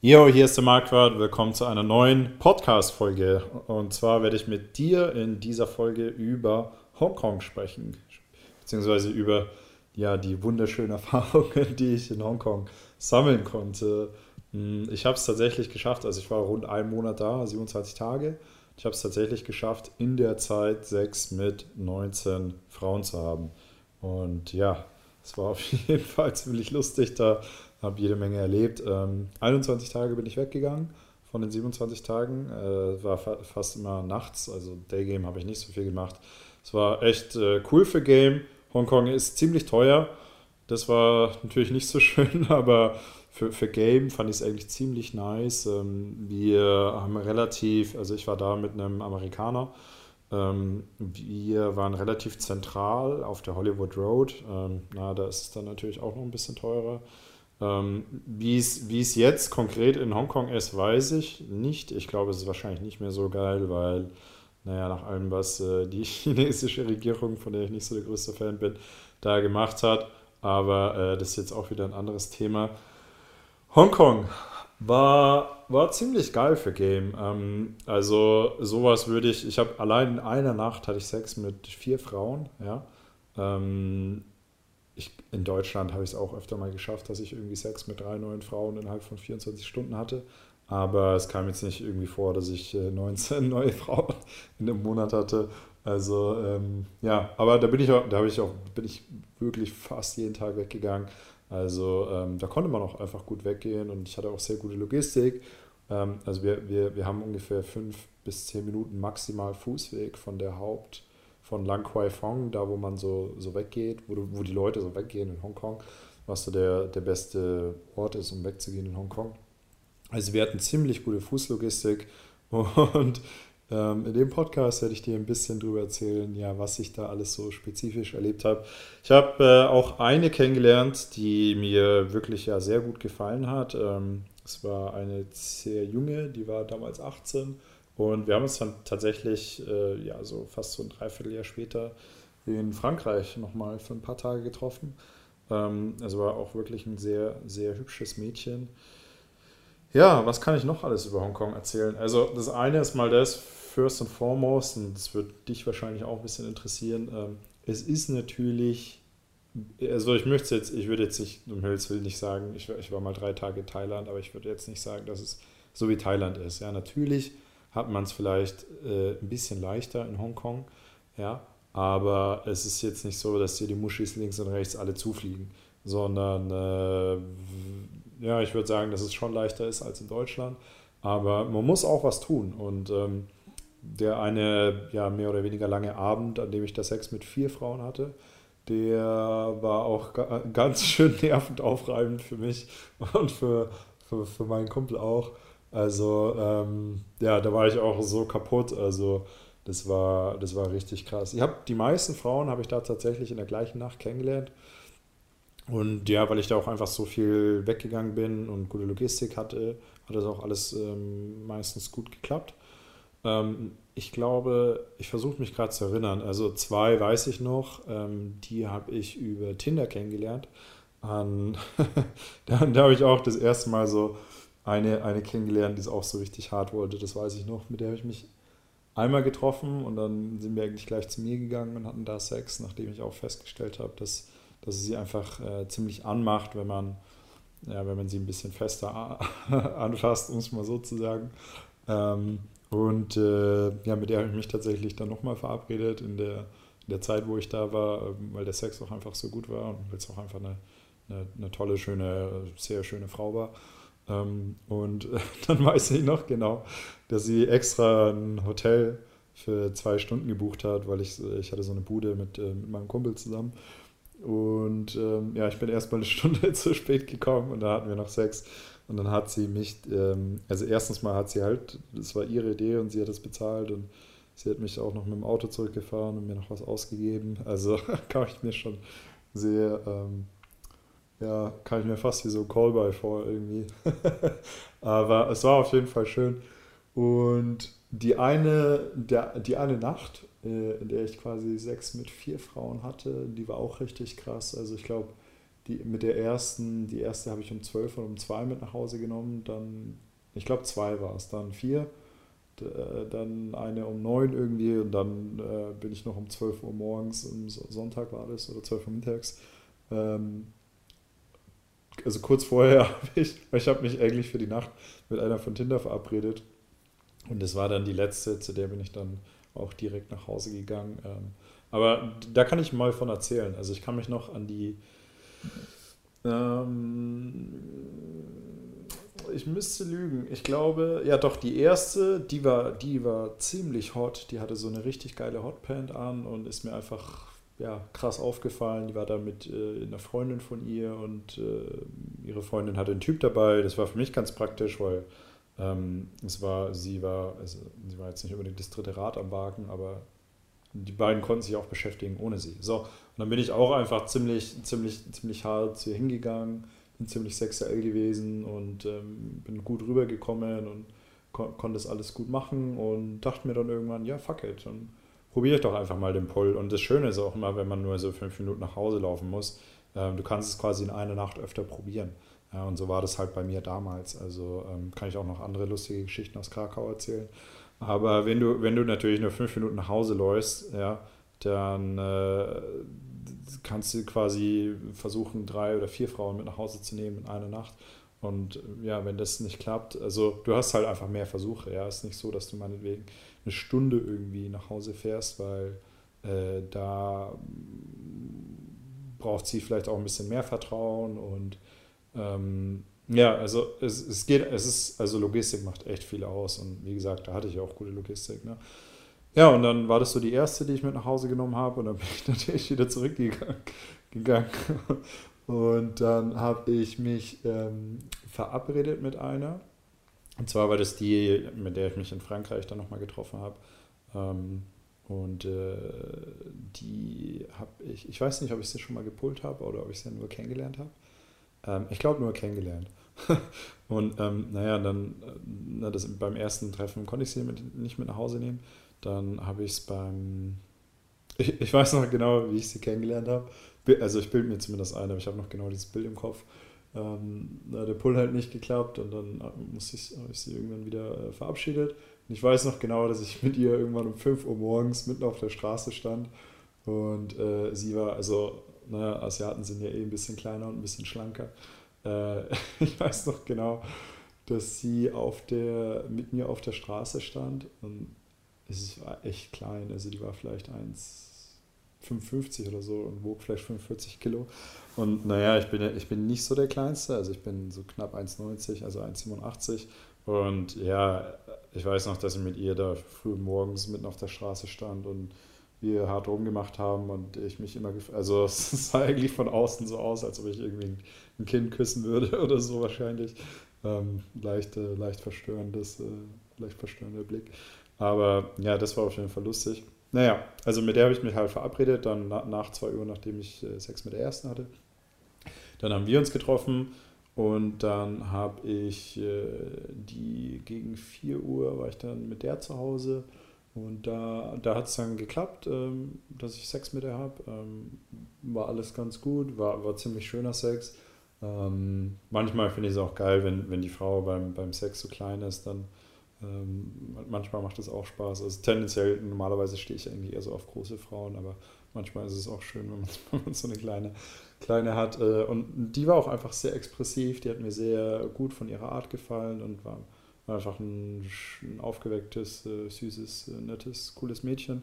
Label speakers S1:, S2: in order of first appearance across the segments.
S1: Jo, hier ist der Marquardt. Willkommen zu einer neuen Podcast-Folge. Und zwar werde ich mit dir in dieser Folge über Hongkong sprechen, beziehungsweise über ja, die wunderschönen Erfahrungen, die ich in Hongkong sammeln konnte. Hm, ich habe es tatsächlich geschafft, also ich war rund einen Monat da, 27 Tage. Ich habe es tatsächlich geschafft, in der Zeit sechs mit 19 Frauen zu haben. Und ja, es war auf jeden Fall ziemlich lustig. Da habe jede Menge erlebt. Ähm, 21 Tage bin ich weggegangen von den 27 Tagen. Äh, war fa fast immer nachts, also Daygame habe ich nicht so viel gemacht. Es war echt äh, cool für Game. Hongkong ist ziemlich teuer. Das war natürlich nicht so schön, aber für, für Game fand ich es eigentlich ziemlich nice. Ähm, wir haben relativ, also ich war da mit einem Amerikaner. Ähm, wir waren relativ zentral auf der Hollywood Road. Ähm, na, da ist es dann natürlich auch noch ein bisschen teurer. Ähm, wie es jetzt konkret in Hongkong ist, weiß ich nicht. Ich glaube, es ist wahrscheinlich nicht mehr so geil, weil, naja, nach allem, was äh, die chinesische Regierung, von der ich nicht so der größte Fan bin, da gemacht hat. Aber äh, das ist jetzt auch wieder ein anderes Thema. Hongkong war, war ziemlich geil für Game. Ähm, also sowas würde ich, ich habe allein in einer Nacht hatte ich Sex mit vier Frauen, ja. Ähm, ich, in Deutschland habe ich es auch öfter mal geschafft, dass ich irgendwie Sex mit drei neuen Frauen innerhalb von 24 Stunden hatte. Aber es kam jetzt nicht irgendwie vor, dass ich 19 äh, neue Frauen in einem Monat hatte. Also ähm, ja, aber da bin ich auch, da ich auch, bin ich wirklich fast jeden Tag weggegangen. Also ähm, da konnte man auch einfach gut weggehen und ich hatte auch sehr gute Logistik. Ähm, also wir, wir, wir haben ungefähr fünf bis zehn Minuten maximal Fußweg von der Haupt, von Lang Kwai Fong, da wo man so, so weggeht, wo, wo die Leute so weggehen in Hongkong, was so der, der beste Ort ist, um wegzugehen in Hongkong. Also wir hatten ziemlich gute Fußlogistik und ähm, in dem Podcast werde ich dir ein bisschen darüber erzählen, ja, was ich da alles so spezifisch erlebt habe. Ich habe äh, auch eine kennengelernt, die mir wirklich ja sehr gut gefallen hat. Ähm, es war eine sehr junge, die war damals 18 und wir haben uns dann tatsächlich, äh, ja, so fast so ein Dreivierteljahr später in Frankreich nochmal für ein paar Tage getroffen. Ähm, also war auch wirklich ein sehr, sehr hübsches Mädchen. Ja, was kann ich noch alles über Hongkong erzählen? Also das eine ist mal das, first and foremost, und das wird dich wahrscheinlich auch ein bisschen interessieren, ähm, es ist natürlich, also ich möchte jetzt, ich würde jetzt nicht, um Himmels Willen nicht sagen, ich, ich war mal drei Tage in Thailand, aber ich würde jetzt nicht sagen, dass es so wie Thailand ist. Ja, natürlich hat man es vielleicht äh, ein bisschen leichter in Hongkong, ja, aber es ist jetzt nicht so, dass dir die Muschis links und rechts alle zufliegen, sondern äh, ja, ich würde sagen, dass es schon leichter ist als in Deutschland, aber man muss auch was tun. Und ähm, der eine ja mehr oder weniger lange Abend, an dem ich das Sex mit vier Frauen hatte, der war auch ganz schön nervend aufreibend für mich und für, für, für meinen Kumpel auch. Also ähm, ja, da war ich auch so kaputt. Also das war, das war richtig krass. Ich habe die meisten Frauen habe ich da tatsächlich in der gleichen Nacht kennengelernt. Und ja, weil ich da auch einfach so viel weggegangen bin und gute Logistik hatte, hat das auch alles ähm, meistens gut geklappt. Ähm, ich glaube, ich versuche mich gerade zu erinnern. Also zwei weiß ich noch, ähm, die habe ich über Tinder kennengelernt. An, da, da habe ich auch das erste Mal so eine, eine kennengelernt, die es auch so richtig hart wollte. Das weiß ich noch. Mit der habe ich mich einmal getroffen und dann sind wir eigentlich gleich zu mir gegangen und hatten da Sex, nachdem ich auch festgestellt habe, dass, dass sie einfach äh, ziemlich anmacht, wenn man, ja, wenn man sie ein bisschen fester anfasst, um es mal so zu sagen. Ähm, und äh, ja, mit der habe ich mich tatsächlich dann nochmal verabredet in der, in der Zeit, wo ich da war, ähm, weil der Sex auch einfach so gut war und weil es auch einfach eine, eine, eine tolle, schöne, sehr schöne Frau war. Ähm, und dann weiß ich noch genau, dass sie extra ein Hotel für zwei Stunden gebucht hat, weil ich, ich hatte so eine Bude mit, äh, mit meinem Kumpel zusammen. Und ähm, ja, ich bin erst mal eine Stunde zu spät gekommen und da hatten wir noch Sex. Und dann hat sie mich, ähm, also erstens mal hat sie halt, das war ihre Idee und sie hat es bezahlt und sie hat mich auch noch mit dem Auto zurückgefahren und mir noch was ausgegeben. Also kam ich mir schon sehr, ähm, ja, kam ich mir fast wie so ein Callboy vor irgendwie. Aber es war auf jeden Fall schön. Und die eine, der, die eine Nacht, äh, in der ich quasi sechs mit vier Frauen hatte, die war auch richtig krass. Also ich glaube, die, mit der ersten, die erste habe ich um 12 und um 2 mit nach Hause genommen. Dann, ich glaube, zwei war es, dann vier. Äh, dann eine um 9 irgendwie und dann äh, bin ich noch um 12 Uhr morgens, am Sonntag war das, oder 12 Uhr mittags. Ähm, also kurz vorher habe ich, ich habe mich eigentlich für die Nacht mit einer von Tinder verabredet. Und das war dann die letzte, zu der bin ich dann auch direkt nach Hause gegangen. Ähm, aber da kann ich mal von erzählen. Also ich kann mich noch an die ähm, ich müsste lügen. Ich glaube, ja doch, die erste, die war, die war ziemlich hot. Die hatte so eine richtig geile Hotpant an und ist mir einfach ja, krass aufgefallen. Die war da mit äh, einer Freundin von ihr und äh, ihre Freundin hatte einen Typ dabei. Das war für mich ganz praktisch, weil ähm, es war, sie war, also sie war jetzt nicht unbedingt das dritte Rad am Wagen, aber die beiden konnten sich auch beschäftigen ohne sie. So, und dann bin ich auch einfach ziemlich, ziemlich, ziemlich hart zu ihr hingegangen, bin ziemlich sexuell gewesen und ähm, bin gut rübergekommen und kon konnte das alles gut machen und dachte mir dann irgendwann, ja, fuck it, dann probiere ich doch einfach mal den Pull. Und das Schöne ist auch immer, wenn man nur so fünf Minuten nach Hause laufen muss, äh, du kannst es quasi in einer Nacht öfter probieren. Ja, und so war das halt bei mir damals. Also ähm, kann ich auch noch andere lustige Geschichten aus Krakau erzählen. Aber wenn du, wenn du natürlich nur fünf Minuten nach Hause läufst, ja, dann äh, kannst du quasi versuchen, drei oder vier Frauen mit nach Hause zu nehmen in einer Nacht. Und ja, wenn das nicht klappt, also du hast halt einfach mehr Versuche. Ja, es ist nicht so, dass du meinetwegen eine Stunde irgendwie nach Hause fährst, weil äh, da braucht sie vielleicht auch ein bisschen mehr Vertrauen und ähm, ja, also es, es geht, es ist, also Logistik macht echt viel aus und wie gesagt, da hatte ich auch gute Logistik. Ne? Ja, und dann war das so die erste, die ich mit nach Hause genommen habe und dann bin ich natürlich wieder zurückgegangen. Und dann habe ich mich ähm, verabredet mit einer. Und zwar war das die, mit der ich mich in Frankreich dann nochmal getroffen habe. Ähm, und äh, die habe ich, ich weiß nicht, ob ich sie schon mal gepult habe oder ob ich sie nur kennengelernt habe. Ähm, ich glaube nur kennengelernt. und ähm, naja, dann äh, na, das, beim ersten Treffen konnte ich sie mit, nicht mit nach Hause nehmen. Dann habe ich es beim, ich, ich, weiß noch genau, wie ich sie kennengelernt habe. Also ich bilde mir zumindest ein, aber ich habe noch genau dieses Bild im Kopf. Ähm, der Pull hat nicht geklappt und dann äh, musste ich, habe ich sie irgendwann wieder äh, verabschiedet. Und ich weiß noch genau, dass ich mit ihr irgendwann um 5 Uhr morgens mitten auf der Straße stand und äh, sie war, also ne, Asiaten sind ja eh ein bisschen kleiner und ein bisschen schlanker. Äh, ich weiß noch genau, dass sie auf der, mit mir auf der Straße stand und es war echt klein, also die war vielleicht 1,55 oder so und wog vielleicht 45 Kilo. Und naja, ich bin, ich bin nicht so der Kleinste, also ich bin so knapp 1,90, also 1,87. Und ja, ich weiß noch, dass ich mit ihr da früh morgens mitten auf der Straße stand und wir hart rumgemacht haben und ich mich immer, also es sah eigentlich von außen so aus, als ob ich irgendwie ein Kind küssen würde oder so wahrscheinlich. Ähm, leicht, äh, leicht verstörendes, äh, leicht verstörender Blick. Aber ja, das war auf jeden Fall lustig. Naja, also mit der habe ich mich halt verabredet, dann na, nach zwei Uhr, nachdem ich äh, Sex mit der ersten hatte. Dann haben wir uns getroffen und dann habe ich äh, die gegen 4 Uhr war ich dann mit der zu Hause und da, da hat es dann geklappt, ähm, dass ich Sex mit ihr habe. Ähm, war alles ganz gut, war, war ziemlich schöner Sex. Ähm, manchmal finde ich es auch geil, wenn, wenn die Frau beim, beim Sex so klein ist, dann ähm, manchmal macht es auch Spaß. Also tendenziell, normalerweise stehe ich eigentlich eher so auf große Frauen, aber manchmal ist es auch schön, wenn man, wenn man so eine kleine, kleine hat. Äh, und die war auch einfach sehr expressiv, die hat mir sehr gut von ihrer Art gefallen und war einfach ein, ein aufgewecktes, äh, süßes, äh, nettes, cooles Mädchen.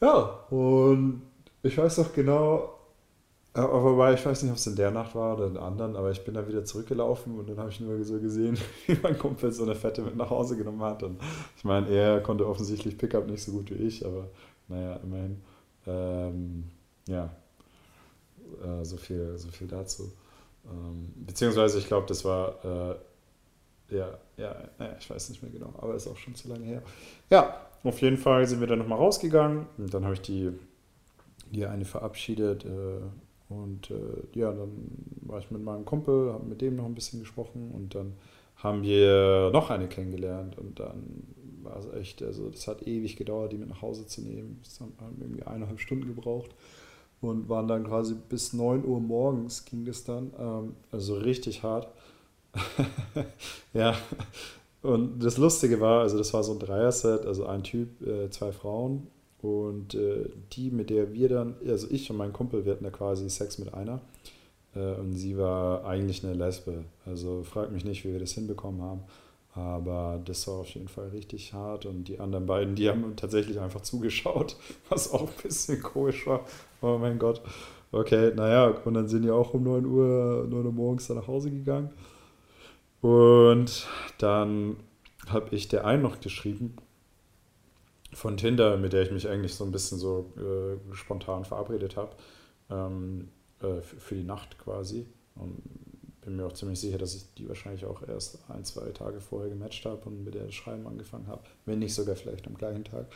S1: Ja, und ich weiß noch genau, wobei ich weiß nicht, ob es in der Nacht war oder in der anderen, aber ich bin da wieder zurückgelaufen und dann habe ich nur so gesehen, wie mein Kumpel so eine Fette mit nach Hause genommen hat. Und ich meine, er konnte offensichtlich Pickup nicht so gut wie ich, aber naja, immerhin. Ähm, ja, äh, so, viel, so viel dazu. Ähm, beziehungsweise, ich glaube, das war äh, ja, ja, naja, ich weiß nicht mehr genau, aber ist auch schon zu lange her. Ja, auf jeden Fall sind wir dann nochmal rausgegangen und dann habe ich die, die eine verabschiedet äh, und äh, ja, dann war ich mit meinem Kumpel, habe mit dem noch ein bisschen gesprochen und dann haben wir noch eine kennengelernt und dann war es echt, also das hat ewig gedauert, die mit nach Hause zu nehmen. Das haben irgendwie eineinhalb Stunden gebraucht. und waren dann quasi bis 9 Uhr morgens ging das dann. Ähm, also richtig hart. ja. Und das Lustige war, also das war so ein Dreier-Set, also ein Typ, äh, zwei Frauen. Und äh, die, mit der wir dann, also ich und mein Kumpel, wir hatten da quasi Sex mit einer. Äh, und sie war eigentlich eine Lesbe. Also frag mich nicht, wie wir das hinbekommen haben. Aber das war auf jeden Fall richtig hart. Und die anderen beiden, die haben tatsächlich einfach zugeschaut, was auch ein bisschen komisch war. Oh mein Gott. Okay, naja, und dann sind die auch um 9 Uhr, 9 Uhr morgens da nach Hause gegangen. Und dann habe ich der einen noch geschrieben von Tinder, mit der ich mich eigentlich so ein bisschen so äh, spontan verabredet habe. Ähm, äh, für die Nacht quasi. Und bin mir auch ziemlich sicher, dass ich die wahrscheinlich auch erst ein, zwei Tage vorher gematcht habe und mit der Schreiben angefangen habe. Wenn nicht sogar vielleicht am gleichen Tag.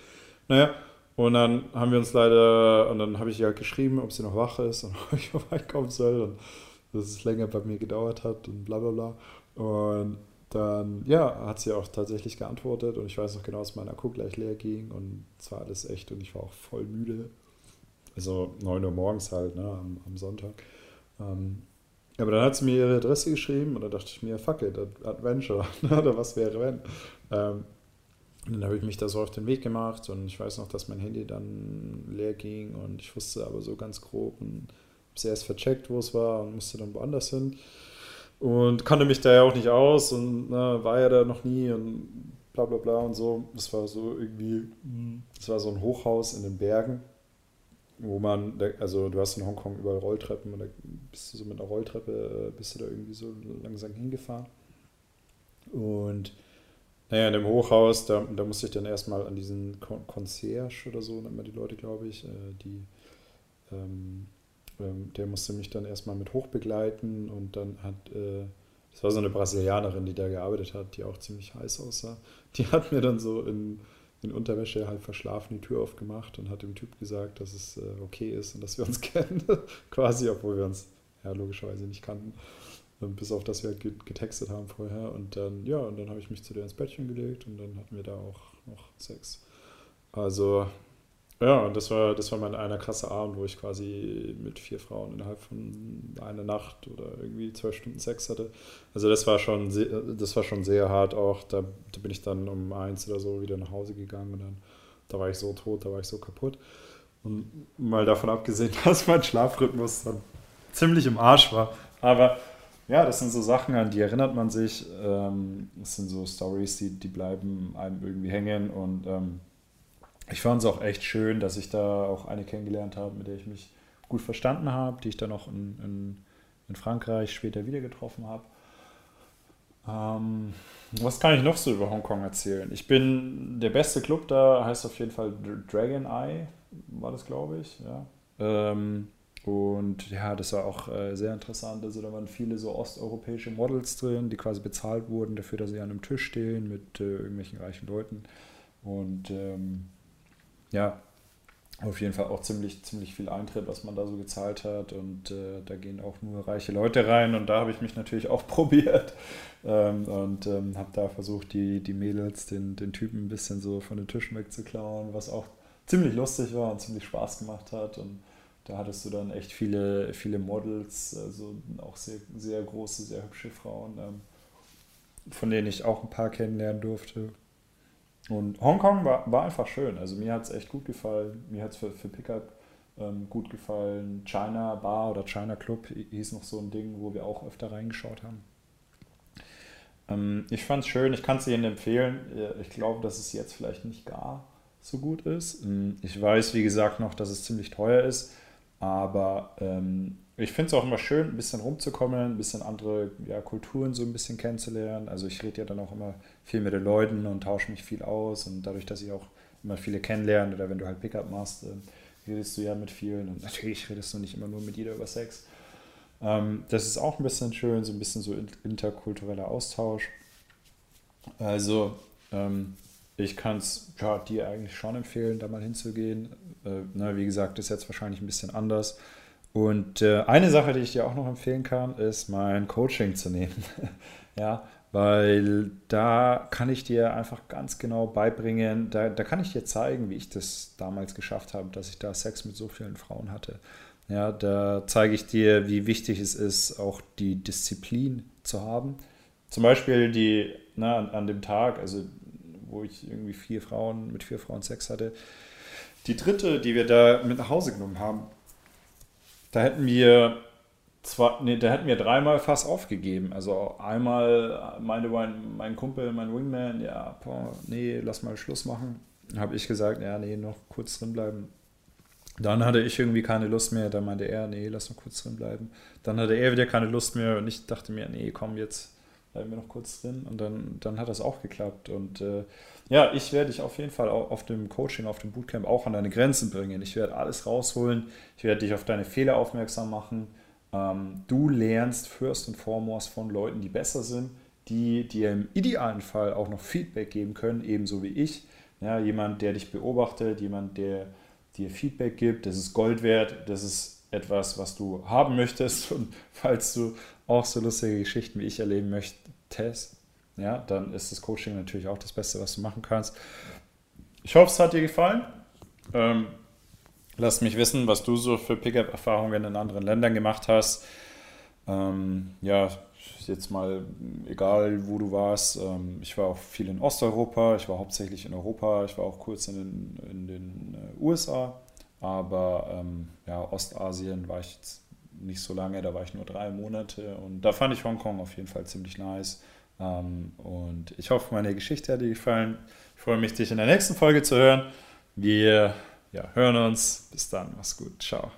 S1: Naja, und dann haben wir uns leider, und dann habe ich ihr halt geschrieben, ob sie noch wach ist und ob ich vorbeikommen soll und dass es länger bei mir gedauert hat und bla bla bla. Und dann, ja, hat sie auch tatsächlich geantwortet und ich weiß noch genau, dass mein Akku gleich leer ging und es war alles echt und ich war auch voll müde. Also 9 Uhr morgens halt, ne, am, am Sonntag. Ähm, aber dann hat sie mir ihre Adresse geschrieben und da dachte ich mir, fuck it, Adventure, ne, oder was wäre wenn. Ähm, dann habe ich mich da so auf den Weg gemacht und ich weiß noch, dass mein Handy dann leer ging und ich wusste aber so ganz grob und habe es erst vercheckt, wo es war und musste dann woanders hin. Und kannte mich da ja auch nicht aus und ne, war ja da noch nie und bla bla bla und so. Das war so irgendwie, das war so ein Hochhaus in den Bergen wo man, also du hast in Hongkong überall Rolltreppen und da bist du so mit einer Rolltreppe, äh, bist du da irgendwie so langsam hingefahren. Und naja, in dem Hochhaus, da, da musste ich dann erstmal an diesen Concierge oder so, nennt man die Leute, glaube ich, äh, die, ähm, ähm, der musste mich dann erstmal mit hochbegleiten und dann hat, äh, das war so eine Brasilianerin, die da gearbeitet hat, die auch ziemlich heiß aussah. Die hat mir dann so in in Unterwäsche halb verschlafen die Tür aufgemacht und hat dem Typ gesagt, dass es äh, okay ist und dass wir uns kennen. Quasi, obwohl wir uns ja logischerweise nicht kannten. Und bis auf das wir halt getextet haben vorher. Und dann, ja, und dann habe ich mich zu der ins Bettchen gelegt und dann hatten wir da auch noch Sex. Also ja, und das war, das war mein einer krasse Abend, wo ich quasi mit vier Frauen innerhalb von einer Nacht oder irgendwie zwölf Stunden Sex hatte. Also das war schon sehr, das war schon sehr hart auch. Da, da bin ich dann um eins oder so wieder nach Hause gegangen und dann da war ich so tot, da war ich so kaputt. Und mal davon abgesehen, dass mein Schlafrhythmus dann ziemlich im Arsch war. Aber ja, das sind so Sachen, an die erinnert man sich. Ähm, das sind so Stories, die, die bleiben einem irgendwie hängen und ähm, ich fand es auch echt schön, dass ich da auch eine kennengelernt habe, mit der ich mich gut verstanden habe, die ich dann auch in, in, in Frankreich später wieder getroffen habe. Ähm, was kann ich noch so über Hongkong erzählen? Ich bin, der beste Club da heißt auf jeden Fall Dragon Eye, war das glaube ich, ja. Ähm, und ja, das war auch äh, sehr interessant. Also da waren viele so osteuropäische Models drin, die quasi bezahlt wurden dafür, dass sie an einem Tisch stehen mit äh, irgendwelchen reichen Leuten. Und ähm, ja, auf jeden Fall auch ziemlich, ziemlich viel Eintritt, was man da so gezahlt hat. Und äh, da gehen auch nur reiche Leute rein. Und da habe ich mich natürlich auch probiert. Ähm, und ähm, habe da versucht, die, die Mädels, den, den Typen ein bisschen so von den Tischen wegzuklauen, was auch ziemlich lustig war und ziemlich Spaß gemacht hat. Und da hattest du dann echt viele, viele Models, also auch sehr, sehr große, sehr hübsche Frauen, ähm, von denen ich auch ein paar kennenlernen durfte. Und Hongkong war, war einfach schön. Also mir hat es echt gut gefallen. Mir hat es für, für Pickup ähm, gut gefallen. China Bar oder China Club hieß noch so ein Ding, wo wir auch öfter reingeschaut haben. Ähm, ich fand es schön. Ich kann es Ihnen empfehlen. Ich glaube, dass es jetzt vielleicht nicht gar so gut ist. Ähm, ich weiß, wie gesagt, noch, dass es ziemlich teuer ist. Aber ähm, ich finde es auch immer schön, ein bisschen rumzukommen, ein bisschen andere ja, Kulturen so ein bisschen kennenzulernen. Also ich rede ja dann auch immer viel mit den Leuten und tausche mich viel aus. Und dadurch, dass ich auch immer viele kennenlerne oder wenn du halt Pickup machst, äh, redest du ja mit vielen. Und natürlich redest du nicht immer nur mit jeder über Sex. Ähm, das ist auch ein bisschen schön, so ein bisschen so interkultureller Austausch. Also ähm, ich kann es ja, dir eigentlich schon empfehlen, da mal hinzugehen. Äh, na, wie gesagt, ist jetzt wahrscheinlich ein bisschen anders. Und äh, eine Sache, die ich dir auch noch empfehlen kann, ist mein Coaching zu nehmen. ja, weil da kann ich dir einfach ganz genau beibringen, da, da kann ich dir zeigen, wie ich das damals geschafft habe, dass ich da Sex mit so vielen Frauen hatte. Ja, da zeige ich dir, wie wichtig es ist, auch die Disziplin zu haben. Zum Beispiel die, na, an, an dem Tag, also wo ich irgendwie vier Frauen, mit vier Frauen Sex hatte, die dritte, die wir da mit nach Hause genommen haben, da hätten wir zwar, nee, da hätten wir dreimal fast aufgegeben. Also einmal meinte mein, mein Kumpel, mein Wingman, ja, boah, nee, lass mal Schluss machen. Habe ich gesagt, ja, nee, noch kurz drin bleiben. Dann hatte ich irgendwie keine Lust mehr. Dann meinte er, nee, lass noch kurz drin bleiben. Dann hatte er wieder keine Lust mehr und ich dachte mir, nee, komm, jetzt bleiben wir noch kurz drin. Und dann, dann hat das auch geklappt. Und äh, ja, ich werde dich auf jeden Fall auf dem Coaching, auf dem Bootcamp auch an deine Grenzen bringen. Ich werde alles rausholen. Ich werde dich auf deine Fehler aufmerksam machen. Ähm, du lernst first und foremost von Leuten, die besser sind, die dir im idealen Fall auch noch Feedback geben können, ebenso wie ich. Ja, jemand, der dich beobachtet, jemand, der dir Feedback gibt, das ist Gold wert, das ist etwas, was du haben möchtest. Und falls du auch so lustige Geschichten wie ich erleben möchtest, ja, dann ist das Coaching natürlich auch das Beste, was du machen kannst. Ich hoffe, es hat dir gefallen. Ähm, lass mich wissen, was du so für Pickup-Erfahrungen in anderen Ländern gemacht hast. Ähm, ja, jetzt mal egal, wo du warst. Ähm, ich war auch viel in Osteuropa, ich war hauptsächlich in Europa, ich war auch kurz in den, in den äh, USA, aber ähm, ja, Ostasien war ich jetzt nicht so lange, da war ich nur drei Monate und da fand ich Hongkong auf jeden Fall ziemlich nice. Ähm, und ich hoffe, meine Geschichte hat dir gefallen. Ich freue mich, dich in der nächsten Folge zu hören. Wir ja, hören uns. Bis dann. Mach's gut. Ciao.